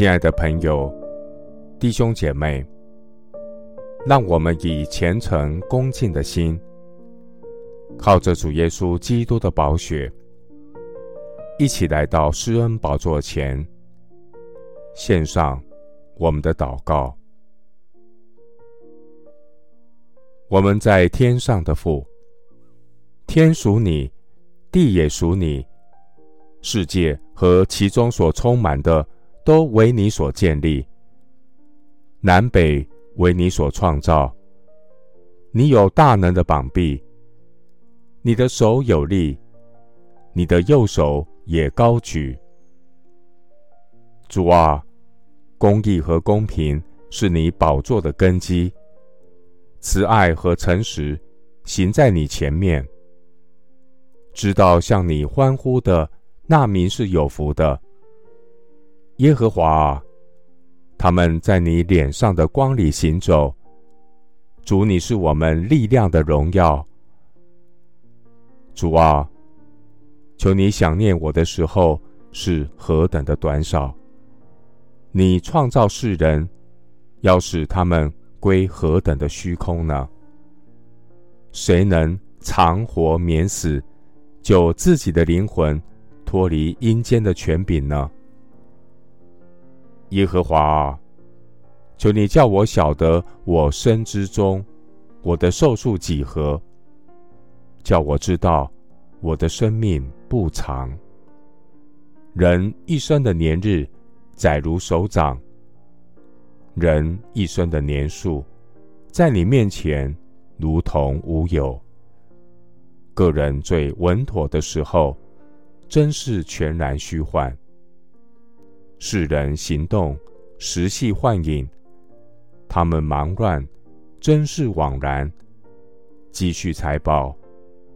亲爱的朋友、弟兄姐妹，让我们以虔诚恭敬的心，靠着主耶稣基督的宝血，一起来到施恩宝座前，献上我们的祷告。我们在天上的父，天属你，地也属你，世界和其中所充满的都为你所建立，南北为你所创造。你有大能的膀臂，你的手有力，你的右手也高举。主啊，公义和公平是你宝座的根基。慈爱和诚实行在你前面，知道向你欢呼的那民是有福的。耶和华啊，他们在你脸上的光里行走。主，你是我们力量的荣耀。主啊，求你想念我的时候是何等的短少。你创造世人，要使他们。归何等的虚空呢？谁能长活免死，救自己的灵魂脱离阴间的权柄呢？耶和华啊，求你叫我晓得我生之中，我的寿数几何？叫我知道我的生命不长。人一生的年日，载如手掌。人一生的年数，在你面前如同无有。个人最稳妥的时候，真是全然虚幻。世人行动，时系幻影；他们忙乱，真是枉然。积蓄财宝，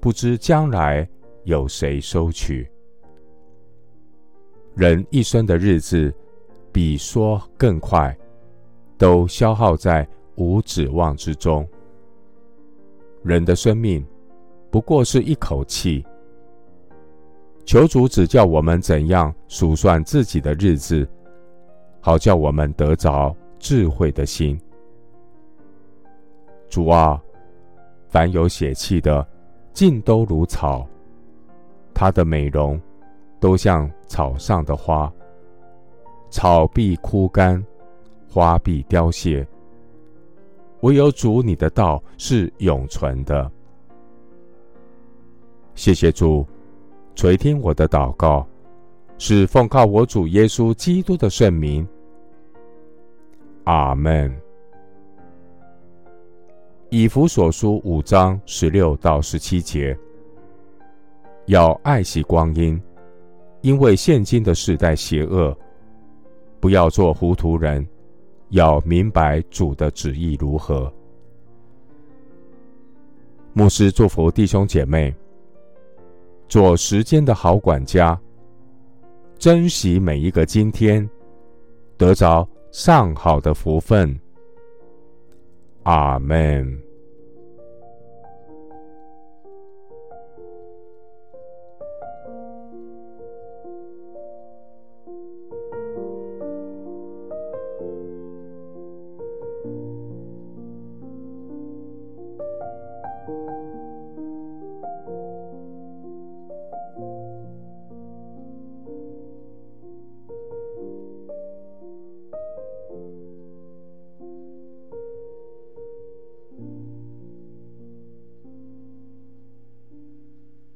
不知将来有谁收取。人一生的日子，比说更快。都消耗在无指望之中。人的生命不过是一口气。求主指教我们怎样数算自己的日子，好叫我们得着智慧的心。主啊，凡有血气的，尽都如草，它的美容都像草上的花，草必枯干。花必凋谢，唯有主你的道是永存的。谢谢主垂听我的祷告，是奉靠我主耶稣基督的圣名。阿门。以弗所书五章十六到十七节，要爱惜光阴，因为现今的世代邪恶，不要做糊涂人。要明白主的旨意如何。牧师祝福弟兄姐妹，做时间的好管家，珍惜每一个今天，得着上好的福分。阿门。